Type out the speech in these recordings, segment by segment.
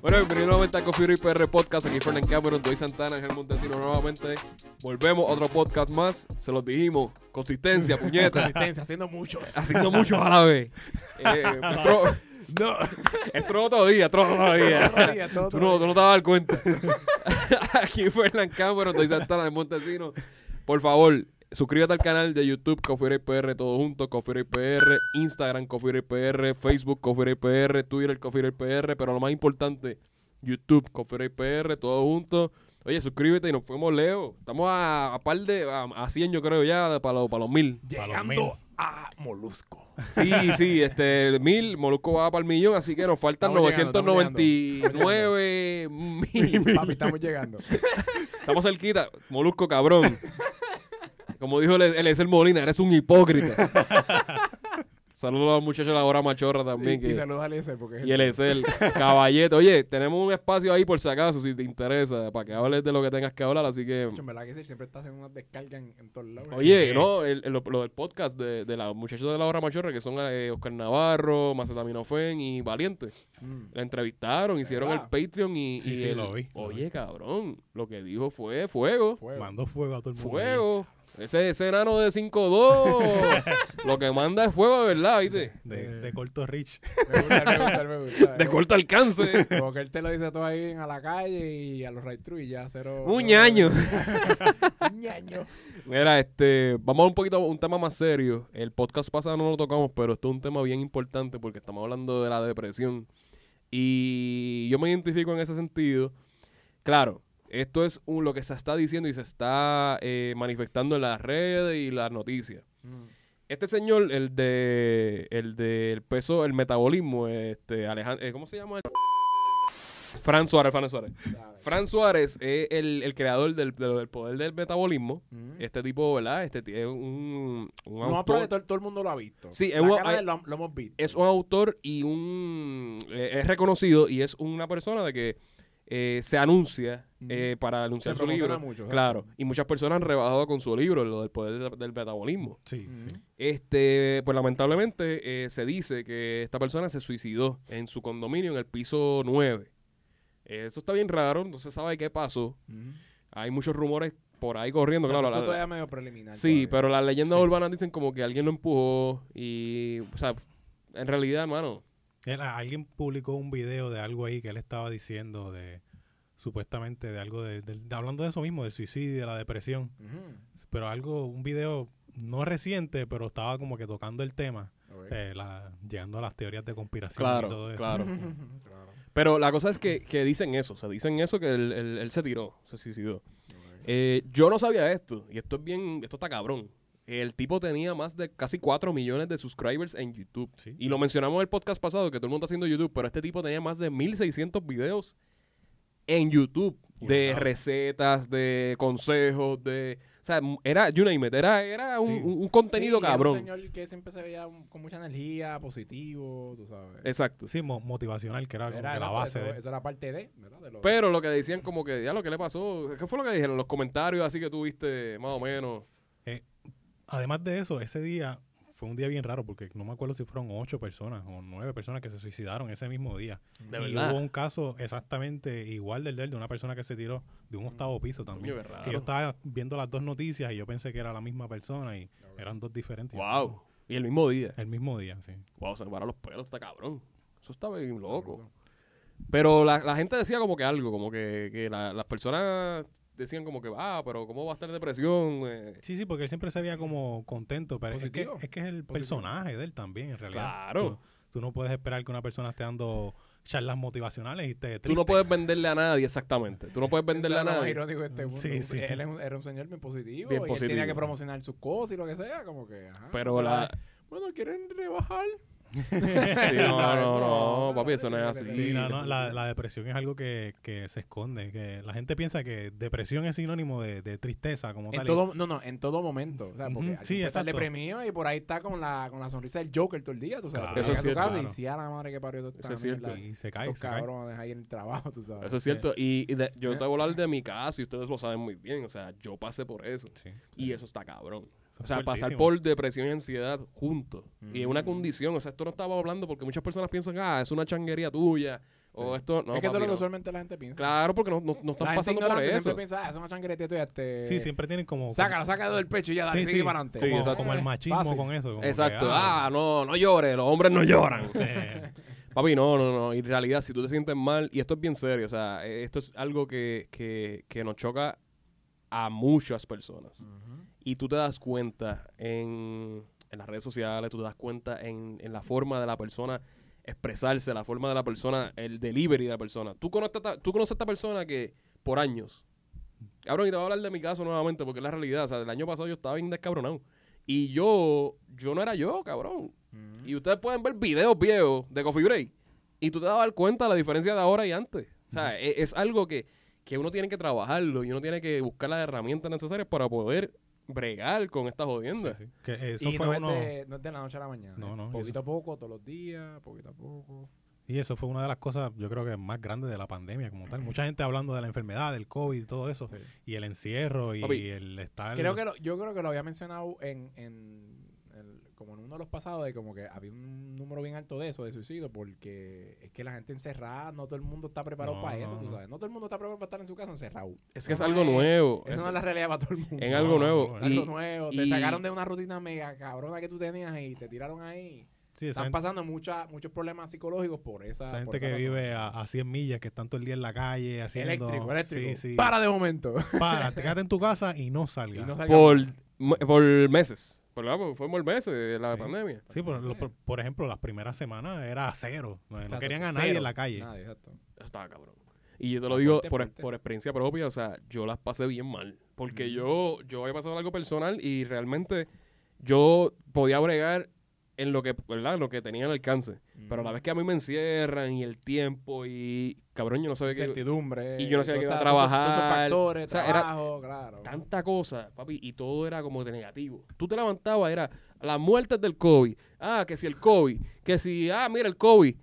Bueno, bienvenido nuevamente a Coffee Break PR Podcast. Aquí Fernan Cameron, Doy Santana, Ángel Montesino nuevamente. Volvemos a otro podcast más. Se los dijimos. Consistencia, puñeta. Consistencia, haciendo muchos. Haciendo mucho a la vez. Eh, esto, No. esto otro día, esto otro día. Todo día, todo Tú no, tú no te vas a dar cuenta. Aquí Fernan Cameron, Doy Santana, Ángel Montesino. Por favor, suscríbete al canal de YouTube Coffee PR, todo junto, Coffee PR, Instagram Coffee PR, Facebook Coffee PR, Twitter Coffee PR, pero lo más importante, YouTube Coffee PR, todo junto. Oye, suscríbete y nos fuimos Leo. Estamos a, a par de, a, a 100 yo creo ya, para los, para los mil. Llegando a Molusco. Sí, sí, este, mil, Molusco va para el millón, así que nos faltan Estamos llegando, estamos 999 mil. Papi, estamos llegando. Estamos cerquita. Molusco, cabrón. Como dijo el, el el Molina, eres un hipócrita. Saludos al muchacho de la hora machorra también. y, saludos a Eliezer, porque es y él es el caballete. Oye, tenemos un espacio ahí por si acaso, si te interesa, para que hables de lo que tengas que hablar. Así que, En verdad que siempre está haciendo unas descargas en, en todos lados. oye, Sí. no, el, el- lo, lo del podcast de, de los muchachos de la hora machorra, que son eh, Oscar Navarro, Macetaminofen y Valiente. Mm. La entrevistaron, hicieron el. Patreon y, Sí, y sí, el- lo vi, lo Oye, vi. cabrón, lo que dijo fue fuego. Fuego. Mandó fuego a todo el mundo. Fuego. Ese, ese enano de 5'2 lo que manda es fuego de verdad, ¿viste? ahí. De, de corto Rich. Me gusta, me gusta, me gusta. De corto alcance. Como que él te lo dice todo ahí a la calle y a los right through y ya cero. Un ñaño. Un ñaño. Mira, este, vamos a un poquito a un tema más serio. El podcast pasado no lo tocamos, pero esto es un tema bien importante porque estamos hablando de la depresión. Y yo me identifico en ese sentido. Claro, esto es un- lo que se está diciendo y se está eh, manifestando en las redes y las noticias. Mm. Este señor, el de el del peso, el metabolismo, este Alejandro, ¿cómo se llama? Fran Suárez, Fran Suárez. Fran Suárez es el, el creador del, del- poder del metabolismo. Mm. Este tipo, ¿verdad? Este es un, un No, autor. todo, todo el mundo lo ha visto. Sí, es un- de hay- lo, lo hemos visto. Es un autor y un eh, es reconocido y es una persona de que eh, se anuncia eh, para Se anunciar su libro. mucho. Claro, y muchas personas han rebajado con su libro, lo del poder del, metabolismo. Sí, Mm. sí. Este, pues lamentablemente eh, se dice que esta persona se suicidó en su condominio en el piso 9. Eh, eso está bien raro, no se sabe qué pasó. Mm. Hay muchos rumores por ahí corriendo, O sea, claro. la- todavía medio preliminar. sí, todavía. pero las leyendas Sí. urbanas dicen como que alguien lo empujó y, o sea, en realidad, hermano, Él- alguien publicó un video de algo ahí que él estaba diciendo de supuestamente de algo de, hablando de eso mismo, del suicidio, de la depresión, pero algo, un video no reciente, pero estaba como que tocando el tema, eh, la- llegando a las teorías de conspiración claro, y todo eso. claro. Claro. Pero la cosa es que, que dicen eso, o sea, dicen eso que él, él- él se tiró, se suicidó. Eh, yo no sabía esto, y esto es bien, esto está cabrón. El tipo tenía más de casi 4 millones de subscribers en YouTube. Sí. Y lo mencionamos en el podcast pasado, que todo el mundo está haciendo YouTube, pero este tipo tenía más de 1600 videos en YouTube de Wow. recetas, de consejos, de... O sea, era, you name it, era, era un, Sí. un- un contenido Sí, era cabrón. Un señor que siempre se veía un- con mucha energía, positivo, tú sabes. Exacto. Sí, mo- motivacional, que era como Era, que la base eso, de... eso era parte de, ¿verdad? De lo- Pero lo que decían como que, ya lo que le pasó, ¿qué fue lo que dijeron? Los comentarios así que tuviste, más o menos. Además de eso, ese día fue un día bien raro porque no me acuerdo si fueron ocho personas o nueve personas que se suicidaron ese mismo día. De y verdad. hubo un caso exactamente igual del de él, de una persona que se tiró de un octavo piso también. Raro. Que yo estaba viendo las dos noticias y yo pensé que era la misma persona y eran dos diferentes. Wow. Y el mismo día. El mismo día, sí. Wow, se me pararon los pelos, está cabrón. Eso está bien loco. Pero la, la gente decía como que algo, como que, que la- las personas decían como que, ah, pero ¿cómo va a estar en depresión? Eh, Sí, sí, porque él siempre se veía como contento, pero es que, es que es el personaje de él también, en realidad. Claro. Tú, tú no puedes esperar que una persona esté dando charlas motivacionales y te tú no puedes venderle a nadie, exactamente. Tú no puedes venderle a nadie. irónico este mundo. Sí, sí. Él un- era un señor bien positivo. Bien y él positivo. tenía que promocionar sus cosas y lo que sea, como que. ajá, Pero la... Bueno, ¿quieren rebajar? Sí, no, no, no, papi, eso no es así. Sí, no, no, la, la depresión es algo que, que se esconde, que la gente piensa que depresión es sinónimo de, de tristeza como En tal. todo, no, no, en todo momento. O sea, porque Ujú, alguien sí, exacto. deprimido y por ahí está con la, con la sonrisa del Joker todo el día, tú sabes. Claro. Eso es cierto. casa Claro. y si a la madre que parió esta Eso es cierto. y se cae, se cae. ahí en el trabajo, tú sabes. Eso es cierto. Y, y de- yo te voy a hablar de mi caso y ustedes lo saben muy bien. O sea, yo pasé por eso. Sí. Y eso está cabrón. O sea, pasar por depresión y ansiedad juntos. Y es una Mm. condición. O sea, esto no estaba hablando porque muchas personas piensan, ah, es una changuería tuya. O Sí. esto. No, es que eso es lo que no. usualmente la gente piensa. Claro, porque no, no, no están la gente pasando por eso. siempre piensa, ah, es una changuería tuya, este... Sí, siempre tienen como... Sácala, sácala del pecho y ya, dale, Sí, sigue sí. para adelante. Sí, como, exacto. como el machismo fácil. con eso. como que, Exacto. ah, no, no llores, los hombres no lloran. sí. Papi, no, no, no. En realidad, si tú te sientes mal, y esto es bien serio, o sea, esto es algo que, que, que nos choca a muchas personas. Ujú. Y tú te das cuenta en, en las redes sociales, tú te das cuenta en, en la forma de la persona expresarse, la forma de la persona, el delivery de la persona. Tú conoces, a esta- tú conoces a esta persona que por años, cabrón, y te voy a hablar de mi caso nuevamente porque es la realidad. O sea, el año pasado yo estaba bien descabronado. Y yo, yo no era yo, cabrón. Ujú. Y ustedes pueden ver videos viejos de Coffee Break. Y tú te dar cuenta de la diferencia de ahora y antes. O sea, e- es, algo que, que uno tiene que trabajarlo y uno tiene que buscar las herramientas necesarias para poder bregar con estas jodiendas. Sí, sí. Que eso y fue no, uno... es de, no es de la noche a la mañana. No, no, Poquito eso- a poco, todos los días, poquito a poco. Y eso fue una de las cosas, yo creo que más grandes de la pandemia como tal. Mucha gente hablando de la enfermedad, del COVID y todo eso. Sí. Y el encierro y Papi, el estar... Creo que lo- yo creo que lo había mencionado en, en como en uno de los pasados de como que había un número bien alto de eso, de suicidio, porque es que la gente encerrada, no todo el mundo está preparado No, para no, eso, tú sabes. No todo el mundo está preparado para estar en su casa encerrado. Es que es no algo nuevo. Eso Es- no es la realidad para todo el mundo. en algo nuevo. algo nuevo. y- Te sacaron de una rutina mega cabrona que tú tenías y te tiraron ahí. Sí, Están gente, pasando mucha, muchos problemas psicológicos por esa. esa por gente esa que razón. vive a, a 100 millas, que están todo el día en la calle haciendo... Eléctrico, eléctrico. Sí, sí. Para de momento. Para, te quédate en tu casa y no Y salgas. no por, por meses. Por, porque fue por meses de la Sí. pandemia. Sí, por, lo- por, por ejemplo, las primeras semanas era cero. No, querían a cero. nadie en la calle. Nadie, exacto. Eso estaba cabrón. Y yo te lo digo fuerte, por, fuerte. por experiencia propia, o sea, yo las pasé bien mal. Porque Ujú. yo, yo había pasado algo personal y realmente yo podía bregar en lo que, ¿verdad? En lo que tenía al alcance. Pero a la vez que a mí me encierran y el tiempo y, cabrón, yo no sabía que... Incertidumbre. y yo no sabía que iba a todos esos trabajar. factores, O sea, era trabajo, claro. Tanta cosa, papi, y todo era como de negativo. Tú te levantabas, era las muertes del COVID. Ah, que si el COVID. Que si, ah, mira el COVID.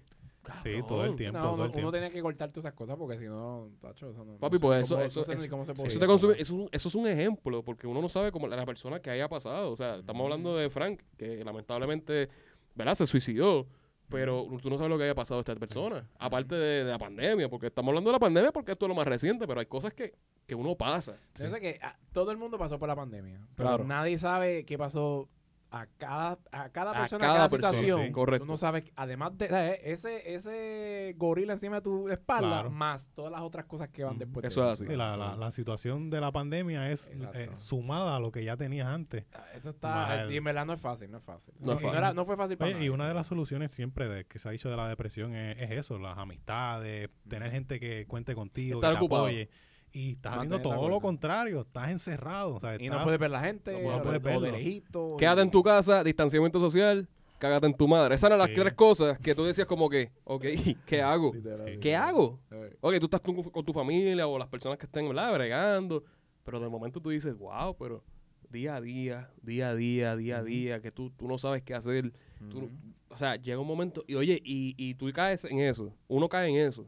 Sí, todo el tiempo. No, todo uno, el tiempo. uno tenía que cortar todas esas cosas porque si no, tacho, eso no. Papi, no pues eso- cómo- eso- eso- cómo se Eso, podía te consume- eso, es un- eso es un ejemplo, porque uno no sabe cómo la, persona que haya pasado. O sea, estamos hablando de Frank, que lamentablemente, ¿verdad? Se suicidó. Pero tú no sabes lo que haya pasado a esta persona. Aparte de, de la pandemia, porque estamos hablando de la pandemia porque esto es lo más reciente, pero hay cosas que, que uno pasa. Yo sé que ah, todo el mundo pasó por la pandemia. Pero Claro. nadie sabe qué pasó a cada, a cada persona, a cada cada, persona, situación. sí, correcto. Tú no sabes, además de eh, ese, ese gorila encima de tu espalda, Claro. más todas las otras cosas que van Mm, después. de eso es así. Sí, la, la, la situación de la pandemia es eh, sumada a lo que ya tenías antes. Ah, Eso está. Mal. Y en verdad no es fácil, no es fácil. No es era- no fue fácil para Oye, y una de las soluciones siempre de, que se ha dicho de la depresión es, es eso, las amistades, tener gente que cuente contigo, Estar que te ocupado. apoye. Y estás haciendo todo lo contrario, estás encerrado. O sea, Y estás- no puedes ver la gente, no puedes o, de- verlo. o de lejito. Quédate y- en tu casa, distanciamiento social, cágate en tu madre. Esas eran las Sí. tres cosas que tú decías como que, ok, ¿qué hago? Sí. ¿Qué hago? Eh, Ok, tú estás tú con tu familia o las personas que estén, ¿verdad? Bregando. Pero de momento tú dices, wow, pero día a día, día a día, día a día, que tú, tú no sabes qué hacer. No- o sea, llega un momento, y oye, y, y tú caes en eso, uno cae en eso.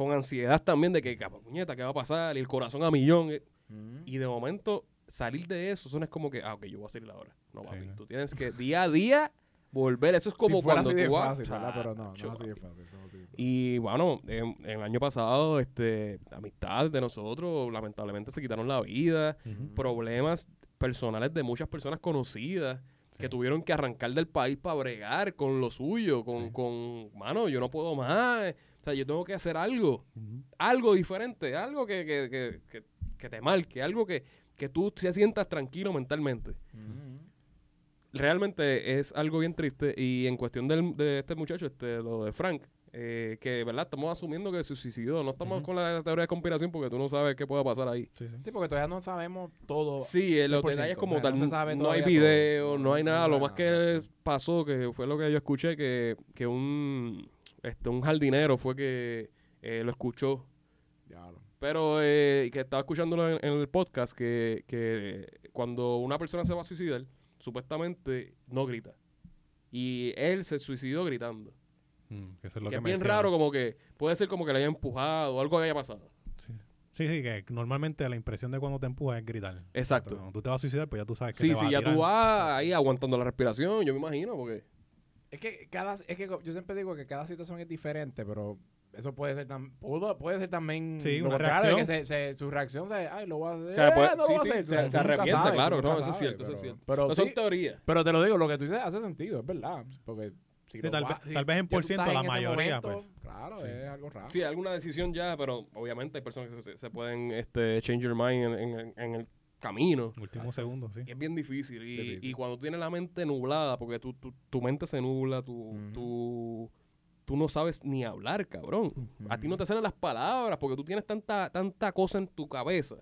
Con ansiedad también de que, "Capa, puñeta, ¿qué va a pasar? Y el corazón a millón. eh. Ujú. Y de momento, salir de eso, eso no es como que, ah, ok, yo voy a salir ahora. No, Sí, papi, no. tú tienes que día a día volver. Eso es como si cuando así tú vas. fácil, ¿verdad? Pero no, no así de fácil. así. Y bueno, en, en el año pasado, este, amistades de nosotros, lamentablemente se quitaron la vida. Problemas personales de muchas personas conocidas que Sí. tuvieron que arrancar del país para bregar con lo suyo, con, Sí. con, mano, yo no puedo más. O sea, yo tengo que hacer algo, algo diferente, algo que, que, que, que, que te marque, algo que, que tú te sientas tranquilo mentalmente. Realmente es algo bien triste y en cuestión del, de este muchacho, este, lo de Frank, eh, que, ¿verdad? Estamos asumiendo que se suicidó, no estamos con la teoría de conspiración porque tú no sabes qué pueda pasar ahí. Sí, sí. Sí, porque todavía no sabemos todo. Sí, los 100%, detalles como o sea, tal, no se sabe no hay video, todo. no hay nada, no lo más que pasó, que fue lo que yo escuché, que, que un, este, un jardinero fue que eh, lo escuchó Diablo. Pero eh, que estaba escuchándolo en, en el podcast que, que cuando una persona se va a suicidar, supuestamente no grita. Y él se suicidó gritando. Mm, que eso es lo que que es bien raro, como que puede ser como que le haya empujado o algo que haya pasado. Sí. Sí, sí, que normalmente la impresión de cuando te empujas es gritar. Exacto. Cuando tú te vas a suicidar, pues ya tú sabes que Sí, te sí, a ya tirar. tú vas ahí aguantando la respiración, yo me imagino, porque... Es que cada, es que yo siempre digo que cada situación es diferente, pero eso puede ser tan, pudo- puede ser también Sí, una contrario, que reacción. se, se- su reacción se, ay, lo voy a hacer, O sea, puede- eh, no sí, lo voy sí, a hacer. se- arrepiente, sabes, tú claro, no, eso es cierto, eso es pero- cierto. Pero, No sí, son teorías. pero te lo digo, lo que tú dices hace sentido, es verdad, porque si tal si tal vez en por ciento la mayoría, momento, pues. Claro, Sí. es algo raro. Sí, alguna decisión ya, pero obviamente hay personas que se, se pueden este, change your mind en, en- en el camino. Último segundo, sí. Y es bien difícil. Y, Difícil. y cuando tienes la mente nublada, porque tu, tu, tu mente se nubla, tu, tu- tú no sabes ni hablar, cabrón. A ti no te salen las palabras porque tú tienes tanta, tanta cosa en tu cabeza.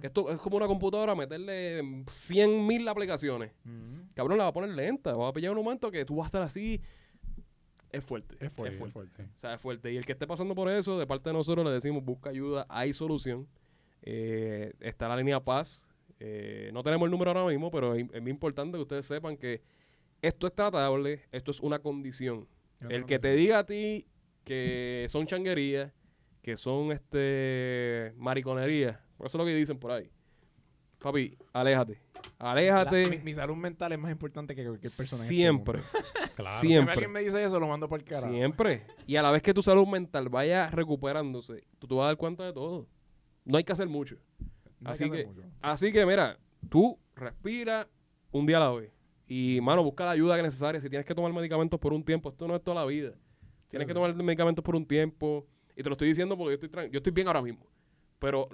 Que esto es como una computadora, meterle 100 mil aplicaciones. Cabrón, la va a poner lenta. Va a pillar un momento que tú vas a estar así. Es fuerte. Es fuerte, es fuerte. sí. O sea, es fuerte. Y el que esté pasando por eso, de parte de nosotros le decimos, busca ayuda, hay solución. Eh, está la línea Paz. Eh, no tenemos el número ahora mismo, pero es, es muy importante que ustedes sepan que esto es tratable, esto es una condición. El que te diga a ti que son changuerías, que son este mariconerías, por eso es lo que dicen por ahí. Papi, aléjate. Aléjate La- mi, mi salud mental es más importante que cualquier persona. este siempre. Claro. Si Siempre. alguien me dice eso, lo mando por el carajo. Siempre. Y a la vez que tu salud mental vaya recuperándose, tú te vas a dar cuenta de todo. No hay que hacer mucho. Así que- mucho. Así que, mira, tú respira un día a la vez. Y, mano, busca la ayuda que es necesaria. Si tienes que tomar medicamentos por un tiempo, esto no es toda la vida. Tienes que tomar medicamentos por un tiempo. Y te lo estoy diciendo porque yo estoy, yo estoy bien ahora mismo. Pero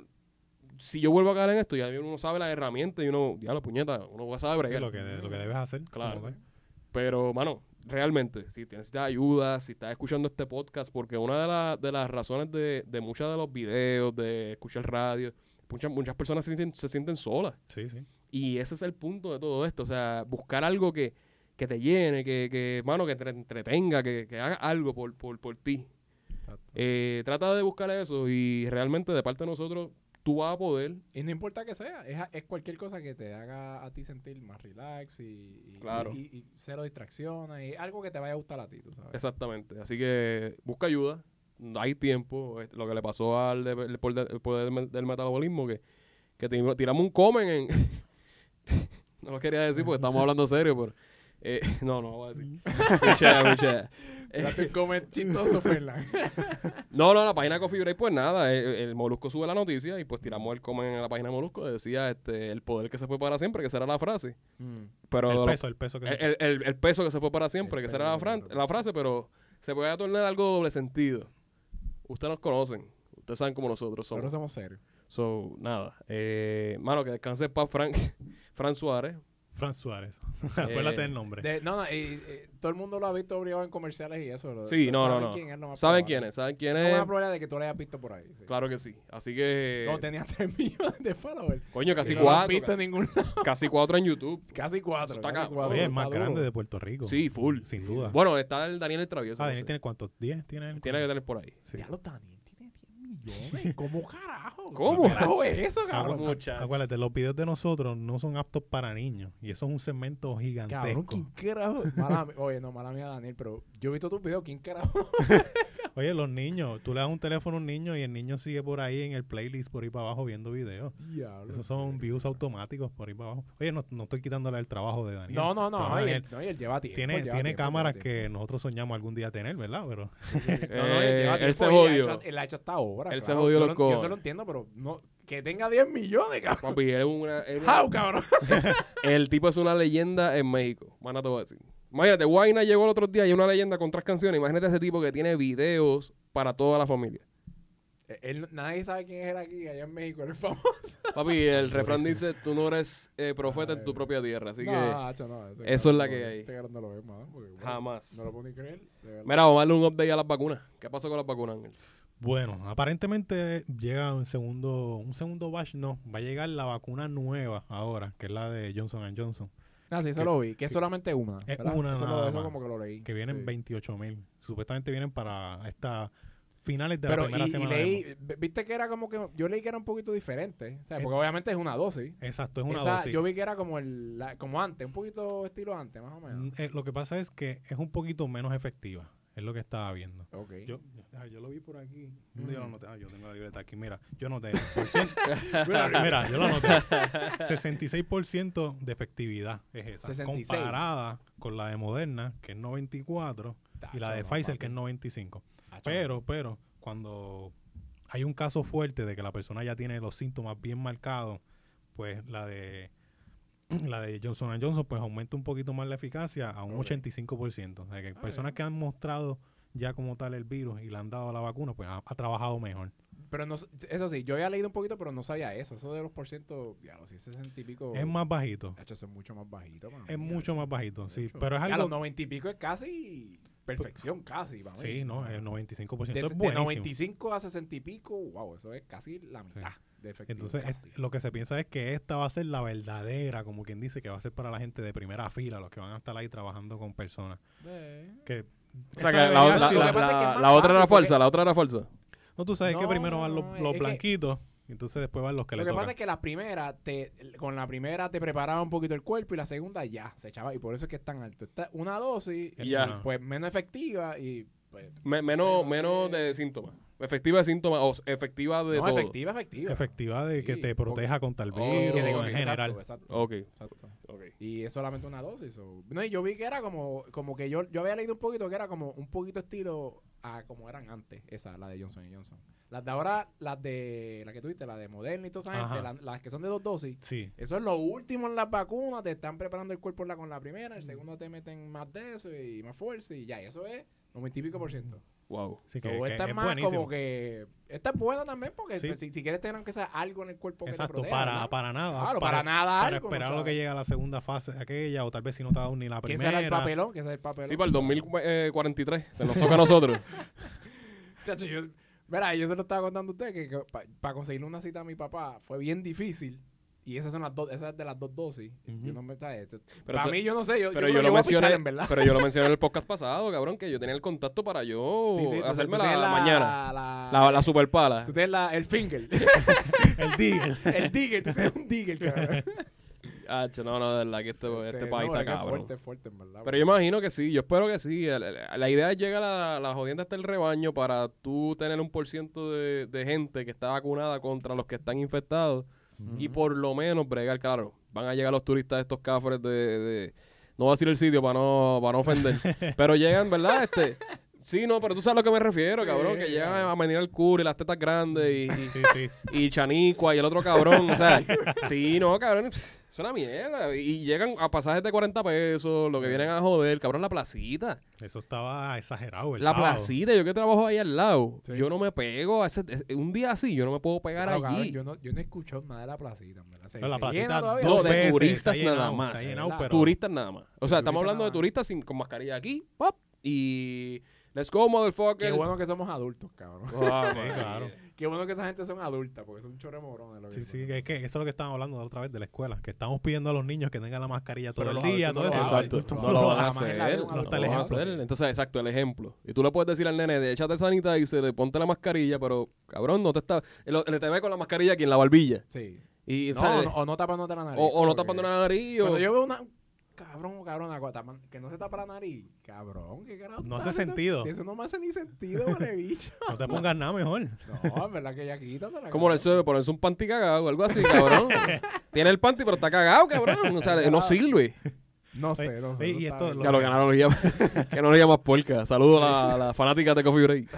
si yo vuelvo a caer en esto, ya uno sabe las herramientas y uno, ya la puñeta, uno va a saber Sí, lo, que, lo que debes hacer. Claro. Pero, mano, realmente, si necesitas ayuda, si estás escuchando este podcast, porque una de, la- de las razones de, de muchos de los videos, de escuchar radio, muchas, muchas personas se sienten, se sienten solas. Sí, sí. Y ese es el punto de todo esto. O sea, buscar algo que, que te llene, que, que, mano, que te entretenga, que, que haga algo por, por, por ti. Eh, trata de buscar eso y realmente de parte de nosotros, tú vas a poder. Y no importa que sea, es, es cualquier cosa que te haga a ti sentir más relax y, y- Claro. y, y cero distracciones y algo que te vaya a gustar a ti, tú sabes. Exactamente. Así que busca ayuda. Hay tiempo. Eh, Lo que le pasó al de- el poder, el poder del me- del metabolismo, que, que ti- tiramos un comen en... no lo quería decir porque estamos hablando serio, pero... eh, no, no lo voy a decir. Eh, un comment chistoso, Fernan. no, no, la página de Coffee Break, pues nada, el, el Molusco sube la noticia y pues tiramos el comen en la página de Molusco. Decía este, el poder que se fue para siempre, que será la frase. Pero El lo- peso, el peso que el, el- el- el peso que se fue para siempre, El que será la, fran- la frase, pero se puede tornar algo doble sentido. Ustedes nos conocen, ustedes saben cómo nosotros somos. Nosotros somos serios. So, nada. Eh, mano, que descanse para Fran, Fran Suárez. Fran Suárez. Acuérdate del nombre. De- no, no, y, y todo el mundo lo ha visto obligado en comerciales y eso. Sí, sa- no, no, saben no. quién es, más ¿Saben quién es? ¿Saben quién No es? una probabilidad de que tú lo hayas visto por ahí. sí. Claro que sí. Así que, No, tenía 3 millones de followers. coño, casi no lo has cuatro. visto en Casi, ningún lado. casi cuatro en YouTube. Casi cuatro. Está casi cuatro, Oye, es más grande de Puerto Rico. Sí, full. Sin duda. Bueno, está el Daniel el Travieso. ah, no Daniel sé. tiene cuántos? ¿10? ¿Tiene él? Tiene que tener por ahí. Sí. Ya lo Daniel tiene 10 millones. ¿Cómo carajo? ¿Cómo? ¿Qué carajo es eso, cabrón? muchacho. Acuérdate, los videos de nosotros no son aptos para niños. Y eso es un segmento Cabrón, gigantesco. ¿quién carajo? Mala oye, no, mala mía, Daniel, pero yo he visto tus videos. ¿Quién carajo? Oye, los niños, tú le das un teléfono a un niño y el niño sigue por ahí en el playlist por ahí para abajo viendo videos. Diablo. Esos son views automáticos por ahí para abajo. Oye, no, no estoy quitándole el trabajo de Daniel. No, no, no. Pero no, y Daniel él, no, y él lleva tiempo. tiene lleva tiene tiempo, cámaras que nosotros soñamos algún día tener, ¿verdad? Pero. No, no, él lleva Eh, él se jodió. ha hecho- Él ha hecho hasta ahora. Él se jodió Yo los lo- Yo se lo entiendo, pero no, que tenga 10 millones, cabrón. Papi, él es una- él ¡How, cabrón! el tipo es una leyenda en México. Mana te voy a decir. Imagínate, Guayna llegó el otro día y una leyenda con tres canciones. Imagínate ese tipo que tiene videos para toda la familia. Él, nadie sabe quién es él aquí, allá en México. Él es famoso. Papi, el refrán dice, tú no eres eh, profeta en tu propia tierra. Así no, que no, eso es la no que hay. Este no lo ve más. porque, bueno, jamás. No lo puedo ni creer. Mira, vamos a darle un update a las vacunas. ¿Qué pasó con las vacunas, Ángel? bueno, aparentemente llega un segundo, un segundo batch, no, va a llegar la vacuna nueva ahora, que es la de Johnson Johnson, Ah, sí, eso que- lo vi. Que es solamente una. Es ¿verdad? una Eso, lo- nada eso más. como que lo leí. que vienen Sí. 28 mil. Supuestamente vienen para esta finales de Pero la primera y, y semana. de leí, viste que era como que, yo leí que era un poquito diferente, o sea, porque obviamente es una dosis. Exacto, es una Esa, dosis. Yo vi que era como el, la- como antes, un poquito estilo antes, más o menos. Mm, eh, lo que pasa es que es un poquito menos efectiva. Es lo que estaba viendo. Ok. Yo, ah, yo lo vi por aquí. ¿Dónde yo lo Mm. anoté? Ah, yo tengo la libreta aquí. Mira, yo por cien- mira, yo lo anoté. 66% de efectividad es esa. 66. Comparada con la de Moderna, que es 94, y la de Tacho, no, Pfizer, papi. que es 95. Tacho, Pero, pero, cuando hay un caso fuerte de que la persona ya tiene los síntomas bien marcados, pues la de la de Johnson Johnson pues aumenta un poquito más la eficacia a un Ok. 85%. O sea, que Ah, personas que han mostrado ya como tal el virus y le han dado la vacuna, pues ha, ha trabajado mejor. Pero no, eso sí, yo había leído un poquito, pero no sabía eso. Eso de los por ciento, ya los 60 y pico. Es más bajito. Tacho, eso es mucho más bajito. para Es mucho más bajito, sí. Pero es Ya algo... los 90 y pico es casi perfección, casi. para mí. Sí, no, el 95% De, es de buenísimo. 95 a 60 y pico, wow, eso es casi la mitad de. Entonces, es- lo que se piensa es que esta va a ser la verdadera, como quien dice, que va a ser para la gente de primera fila, los que van a estar ahí trabajando con personas. Que, O sea, esa que la, Lo que que otra era falsa, la otra era falsa. No, tú sabes que primero van los, los que- blanquitos, y entonces después van los que Lo le que tocan. pasa es que la primera, te, con la primera te preparaba un poquito el cuerpo y la segunda ya se echaba. Y por eso es que es tan alto. Está una dosis, Y ya. Ajá. pues menos efectiva y. Me- no menos menos de síntomas. Efectiva de síntomas o efectiva de no, todo. efectiva, efectiva. efectiva de que te proteja contra el Oh, virus en exacto, general. exacto, Ok, exacto. ok. Y es solamente una dosis. No, y yo vi que era como, como que yo, yo había leído un poquito que era como un poquito estilo a como eran antes, esa, la de Johnson Johnson. Las de ahora, las de la que tuviste, la de Moderna y toda esa gente, la- las que son de dos dosis. Sí, Eso es lo último en las vacunas, te están preparando el cuerpo la- con la primera, el segundo te meten más de eso y más fuerza y ya, eso es 90 y pico por ciento. Wow. sí So, que, que esta es es más buenísimo. como que, esta es buena también porque Sí. pues, si, si quieres tener aunque sea algo en el cuerpo que te Exacto, proteja, para, ¿verdad? para nada. Claro, para nada Para algo, esperar ¿no? lo que llegue a la segunda fase de aquella, o tal vez si no te ha dado ni la ¿Qué primera. será el papelón? ¿Qué será el papelón? Sí, para el 2043. Se nos toca a nosotros. Chacho, yo, verá, yo se lo estaba contando a usted que, para conseguirle una cita a mi papá fue bien difícil. Y esas son las dos, esas de las dos dosis. Yo no me ¿sabes? Pero Para mí yo no sé, yo, Pero yo, lo mencioné, en verdad. pero yo lo mencioné en el podcast pasado, cabrón, que yo tenía el contacto para yo Sí, sí, tú- hacerme la, mañana. La, La, la super pala. Tú tienes la, el finger. El Digger. el digger, tú tienes un digger, cabrón. Ah, no, no, de verdad que este, este Este, país no, está cabrón. fuerte, fuerte, en verdad. Pero yo imagino que sí, yo espero que sí. La idea es llegar a la, la jodienda hasta el rebaño para tú tener un por ciento de, de gente que está vacunada contra los que están infectados y por lo menos bregar, claro, van a llegar los turistas estos cafres de, de- no voy a decir el sitio para no, para no ofender, pero llegan, ¿verdad? Este, sí, no, pero tú sabes a lo que me refiero, Sí, cabrón, que llegan a venir al cur y las tetas grandes y, y- Sí, sí. y Chanicua y el otro cabrón, o sea, sí, no, cabrón, pss, es una mierda. Y llegan a pasajes de 40 pesos, lo que vienen a joder, cabrón, la placita. Eso estaba exagerado. El la sábado. placita, yo que trabajo ahí al lado, Sí. yo no me pego, a ese- un día así, yo no me puedo pegar Claro, cabrón, allí. yo, no, yo no he escuchado nada de la placita, en verdad. Se- Pero la se placita. No, de veces, turistas llenado, nada más. llenado, Turistas nada más. O sea, estamos hablando de turistas sin, con mascarilla aquí, pop, y let's go, motherfucker. Qué bueno que somos adultos, cabrón. Sí, man. claro. Qué bueno que esa gente son adultas, porque son chorre morones. lo que Sí, sí, es que eso es lo que estábamos hablando la otra vez de la escuela, que estamos pidiendo a los niños que tengan la mascarilla todo Pero el los día, todo eso. Exacto, no lo van a hacer. No adulto lo lo van a hace. hacer. Entonces, exacto, el ejemplo. Y tú le puedes decir al nene, de échate sanita y se le ponte la mascarilla, pero cabrón, no te está. El, el te ve con la mascarilla aquí en la barbilla. Sí. Y, No, o, no, o no tapándote la nariz. o, o no tapando la nariz. o- Cuando yo veo una cabrón o cabrona co- tapan- que no se tapa la nariz, cabrón, qué carajo. No hace sentido. Eso no me hace ni sentido, vale, bicho. No te pongas nada mejor. No, es verdad que ya quítatela. Como el de ponerse un panty cagado o algo así, cabrón. Tiene el panty, pero está cagado, cabrón. O sea, no sirve. No sé, no sé. Y esto lo- Ya lo que analogía, que no le llamas porca. Saludos a la, a la fanática de Coffee Break.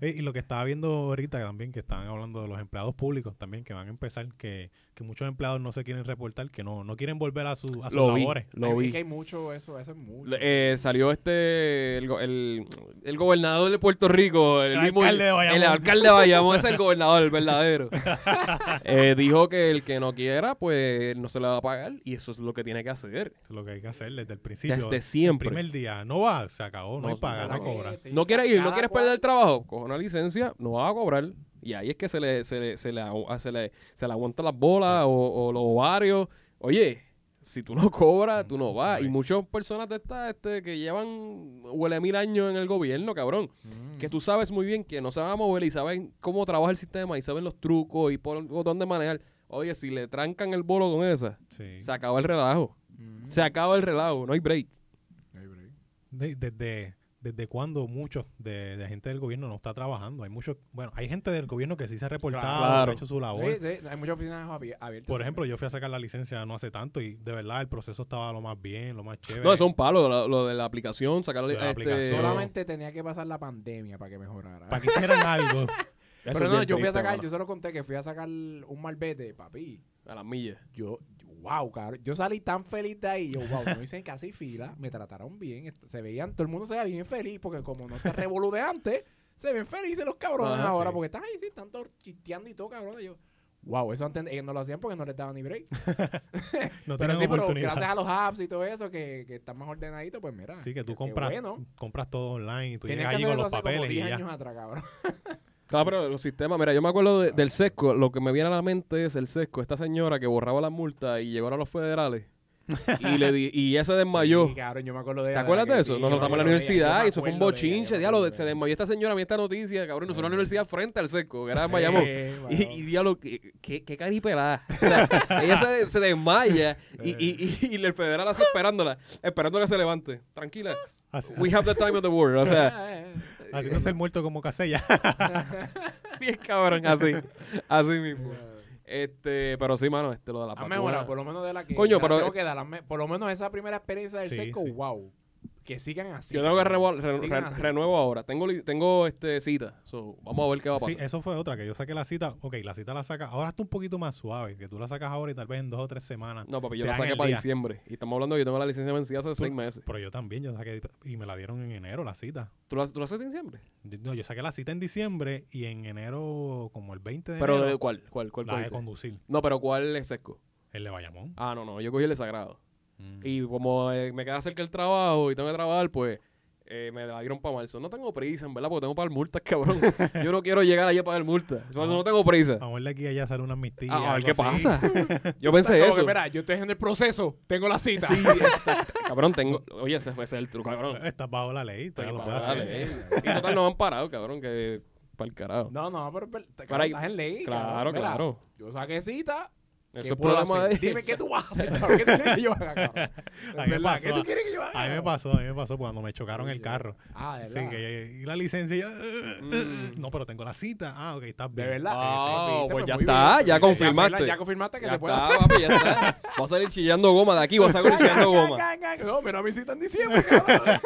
Y lo que estaba viendo ahorita también, que estaban hablando de los empleados públicos también, que van a empezar, que, que muchos empleados no se quieren reportar, que no, no quieren volver a, su, a sus Lo vi, labores. lo vi. Es que hay mucho eso, eso es mucho. Eh, salió este el, el, el gobernador de Puerto Rico, el, El mismo alcalde de Bayamón. el alcalde de Bayamón es el gobernador, el verdadero. Eh, dijo que el que no quiera, pues no se le va a pagar y eso es lo que tiene que hacer. Eso es lo que hay que hacer desde el principio. Desde El siempre. primer día. No va, se acabó, no, No, hay paga, no, cobra. Sí, No quieres ir, no quieres cual- perder el trabajo, coge una licencia, no vas a cobrar. Y ahí es que se le, se le, se le, se le, se le aguantan las bolas o, o los ovarios. Oye, si tú no cobras, tú no vas. Y muchas personas de estas este, que llevan huele mil años en el gobierno, cabrón. Mm. que tú sabes muy bien que no se van a mover y saben cómo trabaja el sistema y saben los trucos y por dónde manejar. Oye, si le trancan el bolo con esa, Sí. se acaba el relajo. Mm. Se acaba el relajo, no hay break. Ay, break. De- desde, desde cuándo muchos de, de gente del gobierno no está trabajando. Hay muchos, bueno, hay gente del gobierno que sí se ha reportado, Claro. que ha hecho su labor. Sí, sí, hay muchas oficinas abi- abiertas. Por ejemplo, yo fui a sacar la licencia no hace tanto y de verdad el proceso estaba lo más bien, lo más chévere. No, eso es un palo, lo, lo de la aplicación, sacar la este, aplicación. solamente tenía que pasar la pandemia para que mejorara. Para que hicieran algo. Eso Pero no, yo fui a sacar, mano. yo se lo conté que fui a sacar un malvete, papi. A las millas. Yo, wow, cabrón. Yo salí tan feliz de ahí. Yo, wow, no hice casi fila. Me trataron bien. Se veían, todo el mundo se veía bien feliz porque como no te revolú de antes, se ven felices los cabrones Ajá, ahora sí. porque están ahí, sí, están todos chisteando y todo, cabrón. Y yo, wow, eso antes ellos no lo hacían porque no les daban ni break. No pero sí, pero gracias a los apps y todo eso que, que están más ordenaditos, pues mira. Sí, que tú compras, bueno. compras todo online y tú Tenías llegas allí con los como papeles y 10 ya. años atrás, cabrón. Claro, pero los sistemas, mira, yo me acuerdo de- del sesco, lo que me viene a la mente es el sesco, esta señora que borraba las multas y llegó a los federales y le di, y ella se desmayó. Sí, cabrón, yo me acuerdo de ¿Te acuerdas de eso? sí, Nosotros estamos en la universidad y eso fue un acuerdo de ella, bochinche, diablo, se de desmayó esta señora, mira esta noticia, cabrón, nosotros en la universidad frente al sesco, que era en. Bayamón. Eh, Y, y diablo, qué, qué, qué caripelada. O sea, ella se, se desmaya y, y, y, y el federal así esperándola, esperando que se levante. Tranquila, Así, we have the time of the world. O sea, Eh, eh, haciéndose el muerto como Casella. bien cabrón, así, así mismo. Este, pero sí, mano, este, lo de la Han mejorado, por lo menos de la que. Coño, la- pero- tengo que dar, han me- por lo menos esa primera experiencia del Sí, seco, sí. wow. Que sigan así. Yo tengo que re- Sigan re- así. renuevo ahora. Tengo, tengo este cita. So, vamos a ver qué va a pasar. Sí, eso fue otra, que yo saqué la cita. Ok, la cita la sacas. Ahora está un poquito más suave, que tú la sacas ahora y tal vez en dos o tres semanas. No, papi, yo la saqué para día. diciembre. Y estamos hablando de que yo tengo la licencia vencida hace seis meses. Pero yo también, yo saqué y me la dieron en enero la cita. ¿Tú la, tú la haces en diciembre? No, yo saqué la cita en diciembre y en enero, como el 20 de ¿Pero enero, de cuál? ¿Cuál? ¿Cuál la de cogiste? conducir. No, pero ¿cuál es sesco? El de Bayamón. Ah, no, no. Yo cogí el de sagrado. Mm. Y como eh, me queda cerca el trabajo y tengo que trabajar, pues eh, me la dieron para marzo. No tengo prisa, en verdad, porque tengo que pagar multas, cabrón. yo no quiero llegar allá a pagar multas. Ah. no tengo prisa. Vamos a ver de aquí a allá sale una amnistía. Ah, a ver qué así. pasa. Yo pensé eso. que, mira, yo estoy en el proceso, tengo la cita. Sí, exacto. Cabrón, tengo. Oye, ese fue el truco, cabrón. Estás bajo la ley, todavía lo puedes hacer. eh. Y total, no han parado, cabrón, que para el carajo. No, no, pero, pero, ahí- estás en ley. claro, cabrón. Mira, claro. Yo saqué cita. Eso ¿Qué es puedo problema hacer? de Dime qué tú vas a hacer, cabrón. ¿Qué tú quieres que yo haga, cabrón? A mí me ¿Verdad? pasó, ¿Qué tú quieres que yo haga? A mí me pasó, a mí me pasó cuando me chocaron el Sí, carro. Ah, de Sí, verdad. que y la licencia y yo, "Uh, Mm. no, pero tengo la cita. Ah, ok, estás De bien. verdad. Ah, Viste, pues ya está, bien. ya confirmaste. Ya, ya confirmaste que Ya se puede está, hacer. papi, ya está. Va a salir chillando goma de aquí, va a salir chillando goma. No, mira mi cita en diciembre, cabrón.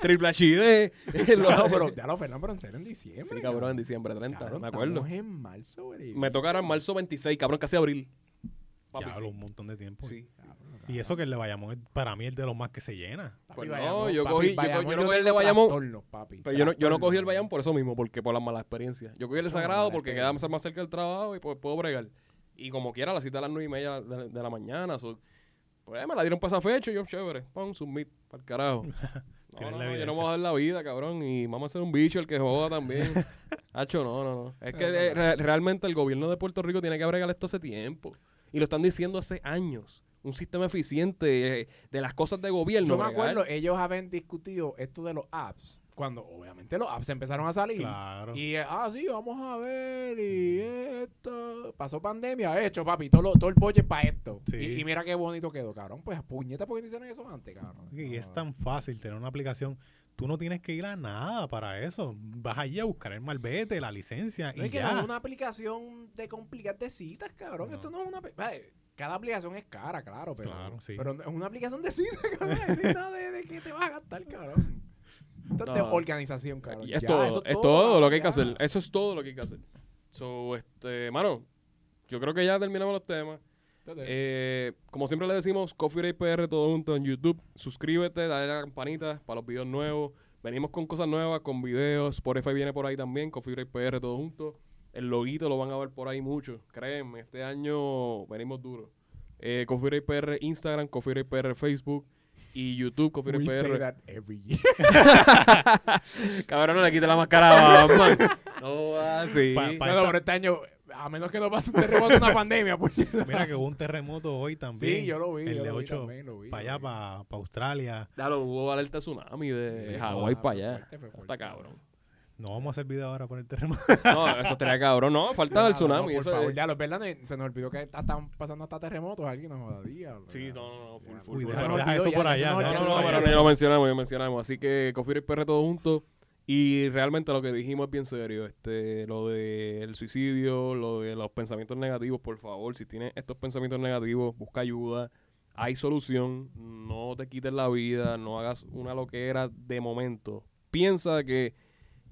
Triple HD. no, pero ya lo Fernando, pero en serio en diciembre. Sí, cabrón, en diciembre 30, Cabrón, me acuerdo. estamos en marzo, güey. Me tocará en marzo 26, cabrón, casi abril. Papi, Ya, sí. un montón de tiempo. Sí. Y eso que el de Bayamón es para mí el de los más que se llena. Pues no, yo cogí- yo co- yo no cogí el de Bayamón. papi. Pero yo no, yo no cogí el Bayamón por eso mismo, porque por las malas experiencias. Yo cogí el de No, Sagrado porque experiencia. queda más cerca del trabajo y pues, puedo bregar. Y como quiera, la cita a las nueve y media de, de la mañana. so, pues me la dieron para esa fecha y yo, chévere, pon submit, para el carajo. No, no, no, yo no me voy a dar la vida, cabrón. Y vamos a hacer un bicho el que joda también. Hacho, no, no, no. Es que eh, re- realmente el gobierno de Puerto Rico tiene que bregar esto hace tiempo. Y lo están diciendo hace años. Un sistema eficiente eh, de las cosas de gobierno. Yo me acuerdo, ellos habían discutido esto de los apps. Cuando obviamente los apps empezaron a salir. Claro. Y, eh, ah, sí, vamos a ver, y esto. Pasó pandemia, hecho, papi, todo, lo- todo el budget para esto. Sí. Y, y mira qué bonito quedó, cabrón. Pues puñeta, ¿por qué no hicieron eso antes, cabrón? Y es No. tan fácil tener una aplicación. Tú no tienes que ir a nada para eso. Vas allí a buscar el malvete, la licencia No y es que ya. no es una aplicación de complicarte citas, cabrón. No. Esto no es una. Cada aplicación es cara, claro, pero. Claro, sí. Pero es una aplicación de citas, cabrón. No es nada de, de que te vas a gastar, cabrón. Esto es de No. organización, cabrón. Y es Ya, todo, eso es todo lo que hay que ya. hacer. Eso es todo lo que hay que hacer. So, este, mano, yo creo que ya terminamos los temas. Eh, como siempre le decimos, Coffee Break PR todo junto en YouTube. Suscríbete, dale a la campanita para los videos nuevos. Venimos con cosas nuevas, con videos. Spotify viene por ahí también, Coffee Break PR todo junto. El loguito lo van a ver por ahí mucho. Créanme, este año venimos duro. Eh, Coffee Break PR Instagram, Coffee Break PR Facebook y YouTube, Coffee Break we say PR. that every year. Cabrón, no le quite la máscara a Batman. No, así. Pa- pa- No, no, pero este año, a menos que no pase un terremoto, una pandemia, pues. Mira que hubo un terremoto hoy también. Sí, yo lo vi. El yo de lo vi 8 también, lo vi, para lo allá, vi. para Australia. Claro, hubo alerta tsunami de Hawái para allá. Está cabrón. No vamos a hacer video ahora por el terremoto. No, eso estaría cabrón. No, falta el no, tsunami. por eso favor, es- ya, los verdad, se nos olvidó que están pasando hasta terremotos aquí, no diablo. Sí, no, no, no, full, full, Uy, full. deja, Pero- deja eso ya, por allá. No, no, no, pero ni lo mencionamos, ni lo mencionamos. Así que Coffee Break PR todo junto. Y realmente lo que dijimos es bien serio. Este, lo del suicidio, lo de los pensamientos negativos, por favor, si tienes estos pensamientos negativos, busca ayuda. Hay solución. No te quites la vida, no hagas una loquera de momento. Piensa que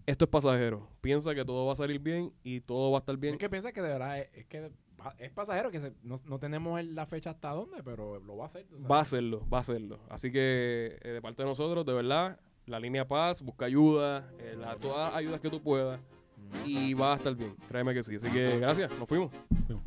esto es pasajero. Piensa que todo va a salir bien y todo va a estar bien. Es que piensa que de verdad es, es que es pasajero, que se- no, no tenemos la fecha hasta dónde, pero lo va a hacer. sabes. Va a hacerlo, va a hacerlo. Así que eh, de parte de nosotros, de verdad, la línea Paz, busca ayuda, eh, la- todas las ayudas que tú puedas y va a estar bien. Créeme que sí. Así que gracias, nos fuimos. Fuimos.